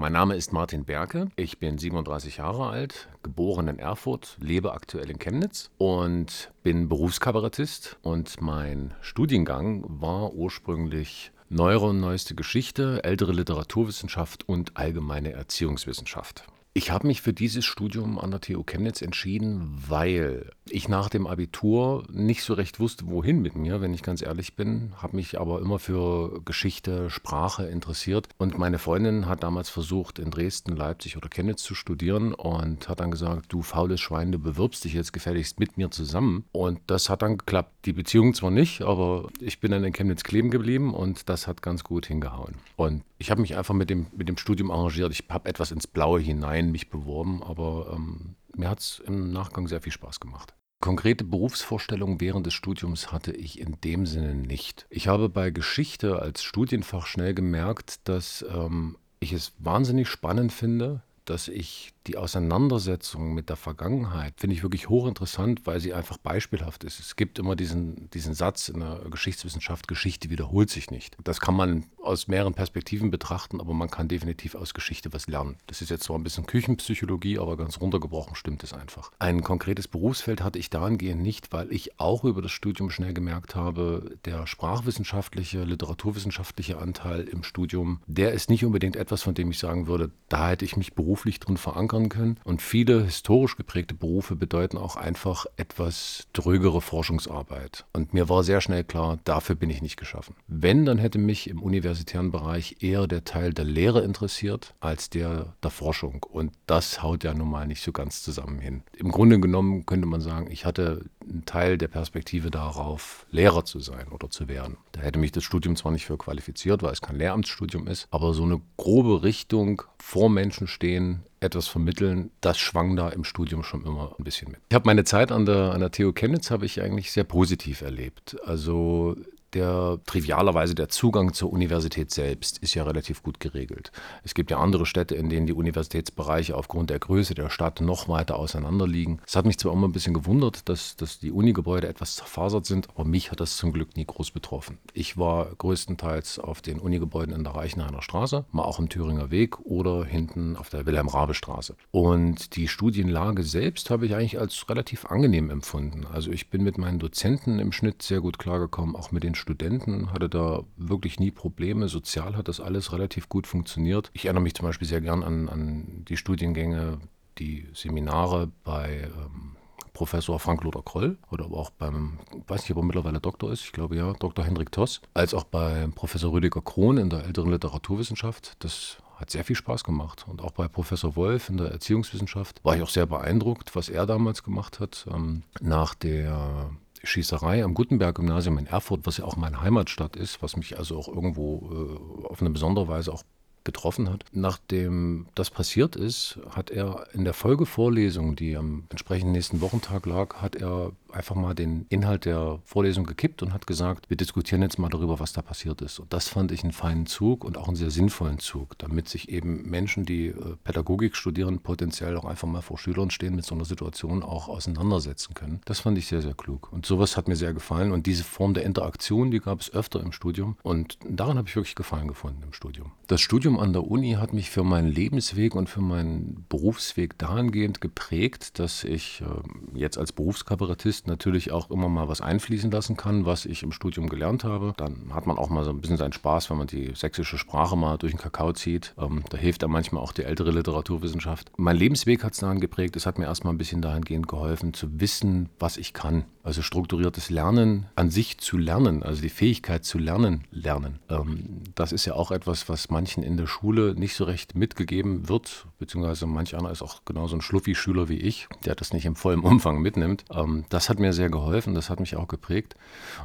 Mein Name ist Martin Berke. Ich bin 37 Jahre alt, geboren in Erfurt, lebe aktuell in Chemnitz und bin Berufskabarettist. Und mein Studiengang war ursprünglich Neuere und neueste Geschichte, ältere Literaturwissenschaft und allgemeine Erziehungswissenschaft. Ich habe mich für dieses Studium an der TU Chemnitz entschieden, weil ich nach dem Abitur nicht so recht wusste, wohin mit mir, wenn ich ganz ehrlich bin, habe mich aber immer für Geschichte, Sprache interessiert und meine Freundin hat damals versucht, in Dresden, Leipzig oder Chemnitz zu studieren und hat dann gesagt, du faules Schwein, du bewirbst dich jetzt gefälligst mit mir zusammen und das hat dann geklappt. Die Beziehung zwar nicht, aber ich bin dann in Chemnitz kleben geblieben und das hat ganz gut hingehauen. Und ich habe mich einfach mit dem, mit dem Studium arrangiert. Ich habe etwas ins Blaue hinein mich beworben, aber ähm, mir hat es im Nachgang sehr viel Spaß gemacht. Konkrete Berufsvorstellungen während des Studiums hatte ich in dem Sinne nicht. Ich habe bei Geschichte als Studienfach schnell gemerkt, dass ähm, ich es wahnsinnig spannend finde, dass ich die Auseinandersetzung mit der Vergangenheit finde ich wirklich hochinteressant, weil sie einfach beispielhaft ist. Es gibt immer diesen, diesen Satz in der Geschichtswissenschaft, Geschichte wiederholt sich nicht. Das kann man aus mehreren Perspektiven betrachten, aber man kann definitiv aus Geschichte was lernen. Das ist jetzt zwar ein bisschen Küchenpsychologie, aber ganz runtergebrochen stimmt es einfach. Ein konkretes Berufsfeld hatte ich dahingehend nicht, weil ich auch über das Studium schnell gemerkt habe, der sprachwissenschaftliche, literaturwissenschaftliche Anteil im Studium, der ist nicht unbedingt etwas, von dem ich sagen würde, da hätte ich mich beruflich drin verankert verankern können. Und viele historisch geprägte Berufe bedeuten auch einfach etwas drögere Forschungsarbeit. Und mir war sehr schnell klar, dafür bin ich nicht geschaffen. Wenn, dann hätte mich im universitären Bereich eher der Teil der Lehre interessiert als der der Forschung. Und das haut ja nun mal nicht so ganz zusammen hin. Im Grunde genommen könnte man sagen, ich hatte einen Teil der Perspektive darauf, Lehrer zu sein oder zu werden. Da hätte mich das Studium zwar nicht für qualifiziert, weil es kein Lehramtsstudium ist, aber so eine grobe Richtung vor Menschen stehen, etwas vermitteln, das schwang da im Studium schon immer ein bisschen mit. Ich habe meine Zeit an der, an der TU Chemnitz habe ich eigentlich sehr positiv erlebt. Also der trivialerweise der Zugang zur Universität selbst ist ja relativ gut geregelt. Es gibt ja andere Städte, in denen die Universitätsbereiche aufgrund der Größe der Stadt noch weiter auseinander liegen. Es hat mich zwar immer ein bisschen gewundert, dass, dass die Unigebäude etwas zerfasert sind, aber mich hat das zum Glück nie groß betroffen. Ich war größtenteils auf den Unigebäuden in der Reichenhainer Straße, mal auch im Thüringer Weg oder hinten auf der Wilhelm-Rabe-Straße. Und die Studienlage selbst habe ich eigentlich als relativ angenehm empfunden. Also ich bin mit meinen Dozenten im Schnitt sehr gut klargekommen, auch mit den Studenten, hatte da wirklich nie Probleme. Sozial hat das alles relativ gut funktioniert. Ich erinnere mich zum Beispiel sehr gern an, an die Studiengänge, die Seminare bei ähm, Professor Frank-Lothar Kroll oder auch beim, weiß nicht, ob er mittlerweile Doktor ist, ich glaube ja, Dr. Hendrik Toss, als auch bei Professor Rüdiger Krohn in der älteren Literaturwissenschaft. Das hat sehr viel Spaß gemacht. Und auch bei Professor Wolf in der Erziehungswissenschaft war ich auch sehr beeindruckt, was er damals gemacht hat. Ähm, nach der Schießerei am Gutenberg-Gymnasium in Erfurt, was ja auch meine Heimatstadt ist, was mich also auch irgendwo äh, auf eine besondere Weise auch getroffen hat. Nachdem das passiert ist, hat er in der Folgevorlesung, die am entsprechenden nächsten Wochentag lag, hat er einfach mal den Inhalt der Vorlesung gekippt und hat gesagt, wir diskutieren jetzt mal darüber, was da passiert ist. Und das fand ich einen feinen Zug und auch einen sehr sinnvollen Zug, damit sich eben Menschen, die äh, Pädagogik studieren, potenziell auch einfach mal vor Schülern stehen, mit so einer Situation auch auseinandersetzen können. Das fand ich sehr, sehr klug. Und sowas hat mir sehr gefallen. Und diese Form der Interaktion, die gab es öfter im Studium. Und daran habe ich wirklich Gefallen gefunden im Studium. Das Studium an der Uni hat mich für meinen Lebensweg und für meinen Berufsweg dahingehend geprägt, dass ich äh, jetzt als Berufskabarettist natürlich auch immer mal was einfließen lassen kann, was ich im Studium gelernt habe. Dann hat man auch mal so ein bisschen seinen Spaß, wenn man die sächsische Sprache mal durch den Kakao zieht. Ähm, da hilft dann manchmal auch die ältere Literaturwissenschaft. Mein Lebensweg hat es daran geprägt. Es hat mir erstmal ein bisschen dahingehend geholfen, zu wissen, was ich kann. Also strukturiertes Lernen an sich zu lernen, also die Fähigkeit zu lernen, lernen. Ähm, das ist ja auch etwas, was manchen in der Schule nicht so recht mitgegeben wird, beziehungsweise manch einer ist auch genauso ein Schluffi-Schüler wie ich, der das nicht im vollen Umfang mitnimmt. Ähm, das hat mir sehr geholfen, das hat mich auch geprägt.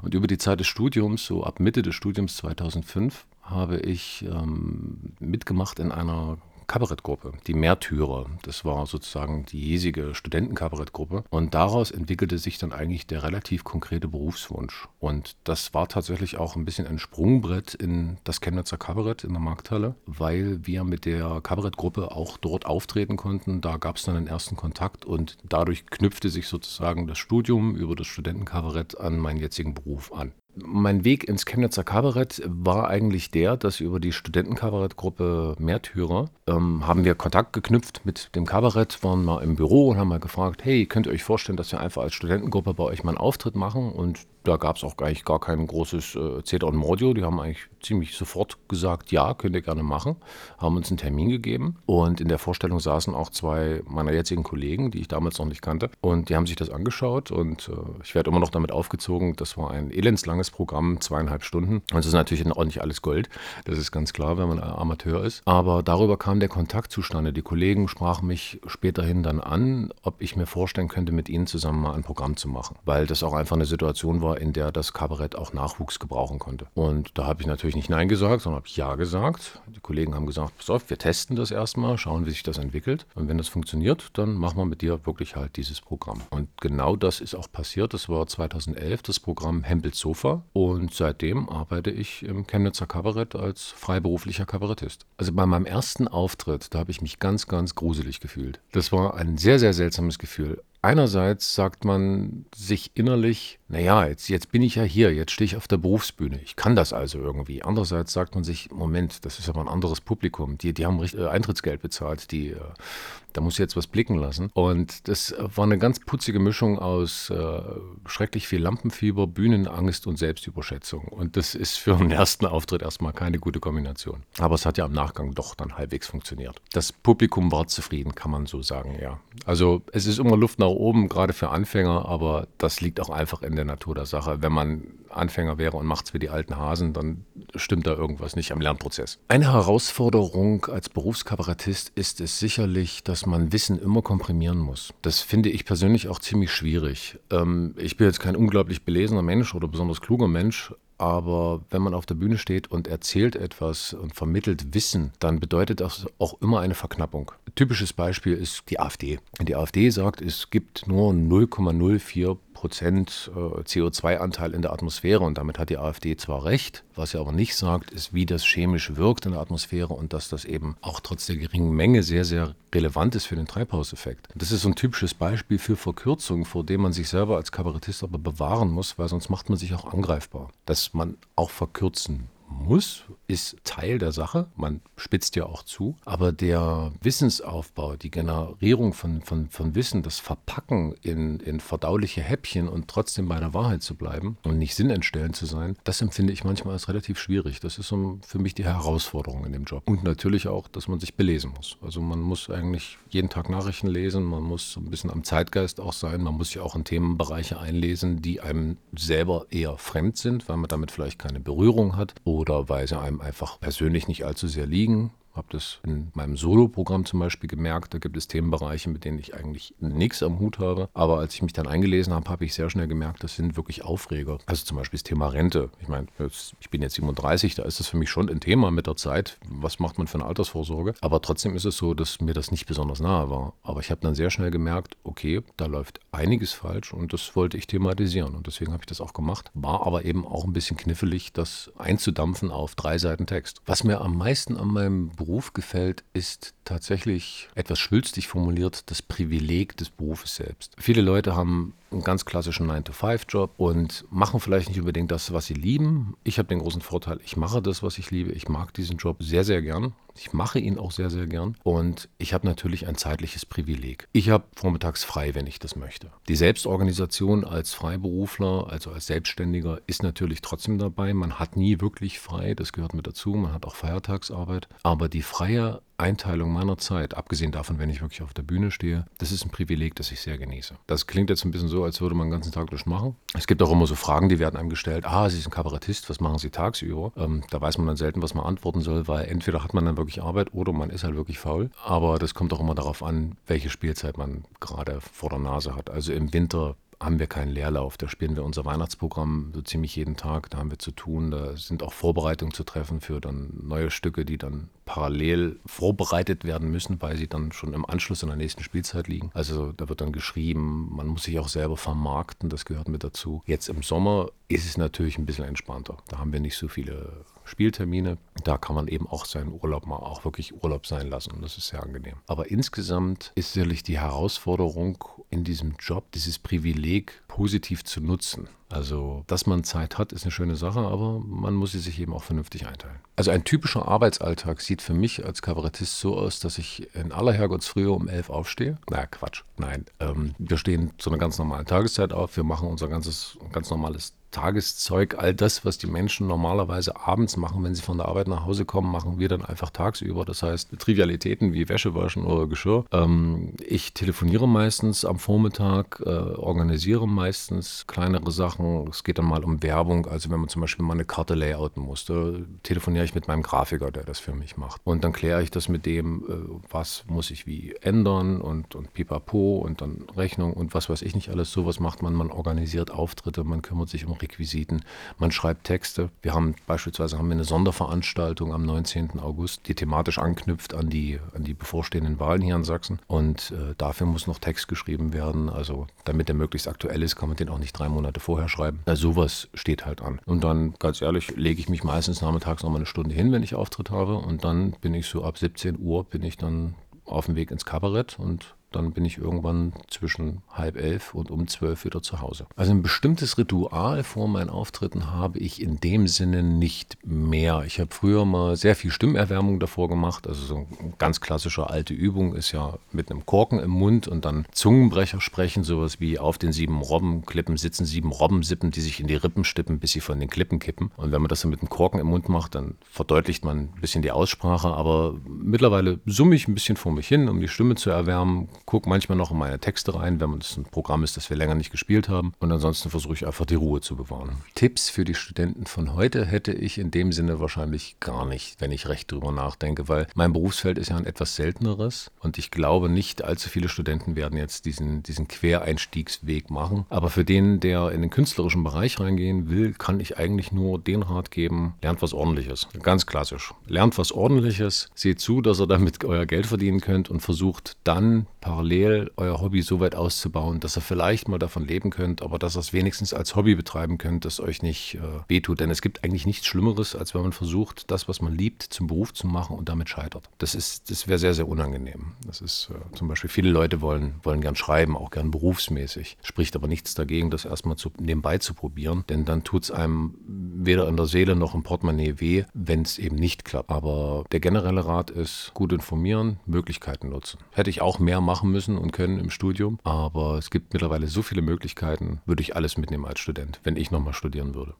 Und über die Zeit des Studiums, so ab Mitte des Studiums 2005, habe ich ähm, mitgemacht in einer Kabarettgruppe, die Märtyrer. Das war sozusagen die hiesige Studentenkabarettgruppe. Und daraus entwickelte sich dann eigentlich der relativ konkrete Berufswunsch. Und das war tatsächlich auch ein bisschen ein Sprungbrett in das Chemnitzer Kabarett in der Markthalle, weil wir mit der Kabarettgruppe auch dort auftreten konnten. Da gab es dann den ersten Kontakt und dadurch knüpfte sich sozusagen das Studium über das Studentenkabarett an meinen jetzigen Beruf an. Mein Weg ins Chemnitzer Kabarett war eigentlich der, dass über die Studentenkabarettgruppe Märtyrer ähm, haben wir Kontakt geknüpft mit dem Kabarett, waren mal im Büro und haben mal gefragt, hey, könnt ihr euch vorstellen, dass wir einfach als Studentengruppe bei euch mal einen Auftritt machen? Und da gab es auch eigentlich gar kein großes äh, Zeta und Mordio. Die haben eigentlich ziemlich sofort gesagt, ja, könnt ihr gerne machen. Haben uns einen Termin gegeben. Und in der Vorstellung saßen auch zwei meiner jetzigen Kollegen, die ich damals noch nicht kannte. Und die haben sich das angeschaut. Und äh, ich werde immer noch damit aufgezogen, das war ein elendslanges Programm, zweieinhalb Stunden. Und das ist natürlich auch nicht alles Gold. Das ist ganz klar, wenn man Amateur ist. Aber darüber kam der Kontakt zustande. Die Kollegen sprachen mich späterhin dann an, ob ich mir vorstellen könnte, mit ihnen zusammen mal ein Programm zu machen. Weil das auch einfach eine Situation war, in der das Kabarett auch Nachwuchs gebrauchen konnte. Und da habe ich natürlich nicht Nein gesagt, sondern habe Ja gesagt. Die Kollegen haben gesagt, pass auf, wir testen das erstmal, schauen, wie sich das entwickelt. Und wenn das funktioniert, dann machen wir mit dir wirklich halt dieses Programm. Und genau das ist auch passiert. Das war 2011 das Programm Hempels Sofa. Und seitdem arbeite ich im Chemnitzer Kabarett als freiberuflicher Kabarettist. Also bei meinem ersten Auftritt, da habe ich mich ganz, ganz gruselig gefühlt. Das war ein sehr, sehr seltsames Gefühl einerseits sagt man sich innerlich, naja, jetzt, jetzt bin ich ja hier, jetzt stehe ich auf der Berufsbühne, ich kann das also irgendwie. Andererseits sagt man sich, Moment, das ist aber ein anderes Publikum, die, die haben richtig, äh, Eintrittsgeld bezahlt, die, äh, da muss jetzt was blicken lassen. Und das war eine ganz putzige Mischung aus äh, schrecklich viel Lampenfieber, Bühnenangst und Selbstüberschätzung. Und das ist für einen ersten Auftritt erstmal keine gute Kombination. Aber es hat ja im Nachgang doch dann halbwegs funktioniert. Das Publikum war zufrieden, kann man so sagen, ja. Also es ist immer Luft nach oben, gerade für Anfänger, aber das liegt auch einfach in der Natur der Sache. Wenn man Anfänger wäre und macht es wie die alten Hasen, dann stimmt da irgendwas nicht am Lernprozess. Eine Herausforderung als Berufskabarettist ist es sicherlich, dass man Wissen immer komprimieren muss. Das finde ich persönlich auch ziemlich schwierig. Ähm, ich bin jetzt kein unglaublich belesener Mensch oder besonders kluger Mensch, aber wenn man auf der Bühne steht und erzählt etwas und vermittelt Wissen, dann bedeutet das auch immer eine Verknappung. typisches Beispiel ist die AfD. Die AfD sagt, es gibt nur 0,04 Prozent äh, CO2-Anteil in der Atmosphäre und damit hat die AfD zwar recht, was sie aber nicht sagt, ist, wie das chemisch wirkt in der Atmosphäre und dass das eben auch trotz der geringen Menge sehr, sehr relevant ist für den Treibhauseffekt. Das ist so ein typisches Beispiel für Verkürzung, vor dem man sich selber als Kabarettist aber bewahren muss, weil sonst macht man sich auch angreifbar. Dass man auch verkürzen muss, ist Teil der Sache. Man spitzt ja auch zu. Aber der Wissensaufbau, die Generierung von, von, von Wissen, das Verpacken in, in verdauliche Häppchen und trotzdem bei der Wahrheit zu bleiben und nicht sinnentstellend zu sein, das empfinde ich manchmal als relativ schwierig. Das ist so für mich die Herausforderung in dem Job. Und natürlich auch, dass man sich belesen muss. Also man muss eigentlich jeden Tag Nachrichten lesen, man muss so ein bisschen am Zeitgeist auch sein, man muss sich auch in Themenbereiche einlesen, die einem selber eher fremd sind, weil man damit vielleicht keine Berührung hat oder weil sie einem einfach persönlich nicht allzu sehr liegen habe das in meinem Solo-Programm zum Beispiel gemerkt. Da gibt es Themenbereiche, mit denen ich eigentlich nichts am Hut habe. Aber als ich mich dann eingelesen habe, habe ich sehr schnell gemerkt, das sind wirklich Aufreger. Also zum Beispiel das Thema Rente. Ich meine, ich bin jetzt 37, da ist das für mich schon ein Thema mit der Zeit. Was macht man für eine Altersvorsorge? Aber trotzdem ist es so, dass mir das nicht besonders nahe war. Aber ich habe dann sehr schnell gemerkt, okay, da läuft einiges falsch und das wollte ich thematisieren. Und deswegen habe ich das auch gemacht. War aber eben auch ein bisschen knifflig, das einzudampfen auf drei Seiten Text. Was mir am meisten an meinem Beruf Beruf gefällt, ist tatsächlich etwas schwülstig formuliert das Privileg des Berufes selbst. Viele Leute haben einen ganz klassischen 9-to-5-Job und machen vielleicht nicht unbedingt das, was sie lieben. Ich habe den großen Vorteil, ich mache das, was ich liebe. Ich mag diesen Job sehr, sehr gern. Ich mache ihn auch sehr, sehr gern. Und ich habe natürlich ein zeitliches Privileg. Ich habe vormittags frei, wenn ich das möchte. Die Selbstorganisation als Freiberufler, also als Selbstständiger, ist natürlich trotzdem dabei. Man hat nie wirklich frei, das gehört mit dazu. Man hat auch Feiertagsarbeit. Aber die freie Einteilung meiner Zeit, abgesehen davon, wenn ich wirklich auf der Bühne stehe, das ist ein Privileg, das ich sehr genieße. Das klingt jetzt ein bisschen so, als würde man den ganzen Tag durch machen. Es gibt auch immer so Fragen, die werden einem gestellt. Ah, Sie sind Kabarettist, was machen Sie tagsüber? Ähm, da weiß man dann selten, was man antworten soll, weil entweder hat man dann wirklich Arbeit oder man ist halt wirklich faul. Aber das kommt auch immer darauf an, welche Spielzeit man gerade vor der Nase hat. Also im Winter haben wir keinen Leerlauf. Da spielen wir unser Weihnachtsprogramm so ziemlich jeden Tag. Da haben wir zu tun. Da sind auch Vorbereitungen zu treffen für dann neue Stücke, die dann parallel vorbereitet werden müssen, weil sie dann schon im Anschluss an der nächsten Spielzeit liegen. Also da wird dann geschrieben, man muss sich auch selber vermarkten, das gehört mit dazu. Jetzt im Sommer ist es natürlich ein bisschen entspannter. Da haben wir nicht so viele Spieltermine. Da kann man eben auch seinen Urlaub mal auch wirklich Urlaub sein lassen und das ist sehr angenehm. Aber insgesamt ist sicherlich die Herausforderung in diesem Job, dieses Privileg positiv zu nutzen. Also, dass man Zeit hat, ist eine schöne Sache, aber man muss sie sich eben auch vernünftig einteilen. Also ein typischer Arbeitsalltag sieht für mich als Kabarettist so aus, dass ich in aller Herrgottsfrühe um elf aufstehe. Naja, Quatsch. Nein, ähm, wir stehen zu einer ganz normalen Tageszeit auf. Wir machen unser ganzes, ganz normales Tageszeug, all das, was die Menschen normalerweise abends machen, wenn sie von der Arbeit nach Hause kommen, machen wir dann einfach tagsüber. Das heißt, Trivialitäten wie Wäsche waschen oder Geschirr. Ähm, ich telefoniere meistens am Vormittag, äh, organisiere meistens kleinere Sachen. Es geht dann mal um Werbung. Also wenn man zum Beispiel mal eine Karte layouten muss, da telefoniere ich mit meinem Grafiker, der das für mich macht. Und dann kläre ich das mit dem, äh, was muss ich wie ändern und, und pipapo und dann Rechnung und was weiß ich nicht alles. Sowas macht man. Man organisiert Auftritte, man kümmert sich um Requisiten. Man schreibt Texte. Wir haben beispielsweise haben wir eine Sonderveranstaltung am 19. August, die thematisch anknüpft an die, an die bevorstehenden Wahlen hier in Sachsen. Und äh, dafür muss noch Text geschrieben werden. Also damit der möglichst aktuell ist, kann man den auch nicht drei Monate vorher schreiben. Also sowas steht halt an. Und dann, ganz ehrlich, lege ich mich meistens nachmittags noch mal eine Stunde hin, wenn ich Auftritt habe. Und dann bin ich so ab 17 Uhr bin ich dann auf dem Weg ins Kabarett und dann bin ich irgendwann zwischen halb elf und um zwölf wieder zu Hause. Also ein bestimmtes Ritual vor meinen Auftritten habe ich in dem Sinne nicht mehr. Ich habe früher mal sehr viel Stimmerwärmung davor gemacht. Also so eine ganz klassische alte Übung ist ja mit einem Korken im Mund und dann Zungenbrecher sprechen, sowas wie auf den sieben Robbenklippen sitzen sieben Robbensippen, die sich in die Rippen stippen, bis sie von den Klippen kippen. Und wenn man das dann mit einem Korken im Mund macht, dann verdeutlicht man ein bisschen die Aussprache. Aber mittlerweile summe ich ein bisschen vor mich hin, um die Stimme zu erwärmen, gucke manchmal noch in meine Texte rein, wenn es ein Programm ist, das wir länger nicht gespielt haben. Und ansonsten versuche ich einfach die Ruhe zu bewahren. Tipps für die Studenten von heute hätte ich in dem Sinne wahrscheinlich gar nicht, wenn ich recht drüber nachdenke, weil mein Berufsfeld ist ja ein etwas selteneres und ich glaube nicht allzu viele Studenten werden jetzt diesen, diesen Quereinstiegsweg machen. Aber für den, der in den künstlerischen Bereich reingehen will, kann ich eigentlich nur den Rat geben, lernt was ordentliches. Ganz klassisch. Lernt was ordentliches, seht zu, dass ihr damit euer Geld verdienen könnt und versucht dann parallel euer Hobby so weit auszubauen, dass ihr vielleicht mal davon leben könnt, aber dass ihr es wenigstens als Hobby betreiben könnt, das euch nicht äh, wehtut. Denn es gibt eigentlich nichts Schlimmeres, als wenn man versucht, das, was man liebt, zum Beruf zu machen und damit scheitert. Das ist, das wäre sehr, sehr unangenehm. Das ist äh, zum Beispiel, viele Leute wollen, wollen gern schreiben, auch gern berufsmäßig. Spricht aber nichts dagegen, das erstmal zu, nebenbei zu probieren, denn dann tut es einem weder in der Seele noch im Portemonnaie weh, wenn es eben nicht klappt. Aber der generelle Rat ist, gut informieren, Möglichkeiten nutzen. Hätte ich auch mehr machen müssen und können im Studium, aber es gibt mittlerweile so viele Möglichkeiten, würde ich alles mitnehmen als Student, wenn ich nochmal studieren würde.